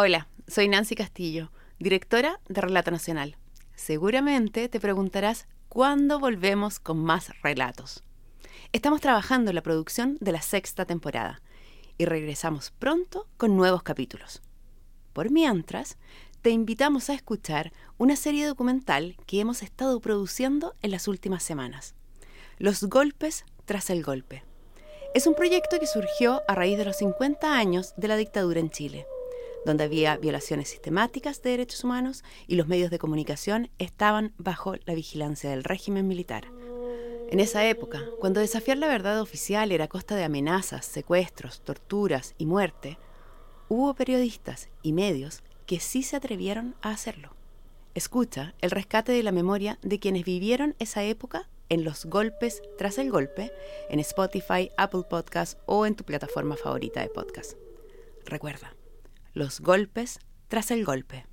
Hola, soy Nancy Castillo, directora de Relato Nacional. Seguramente te preguntarás cuándo volvemos con más relatos. Estamos trabajando en la producción de la sexta temporada y regresamos pronto con nuevos capítulos. Por mientras, te invitamos a escuchar una serie documental que hemos estado produciendo en las últimas semanas. Los golpes tras el golpe. Es un proyecto que surgió a raíz de los 50 años de la dictadura en Chile donde había violaciones sistemáticas de derechos humanos y los medios de comunicación estaban bajo la vigilancia del régimen militar. En esa época, cuando desafiar la verdad oficial era a costa de amenazas, secuestros, torturas y muerte, hubo periodistas y medios que sí se atrevieron a hacerlo. Escucha el rescate de la memoria de quienes vivieron esa época en los golpes tras el golpe, en Spotify, Apple Podcasts o en tu plataforma favorita de podcast. Recuerda, los golpes tras el golpe.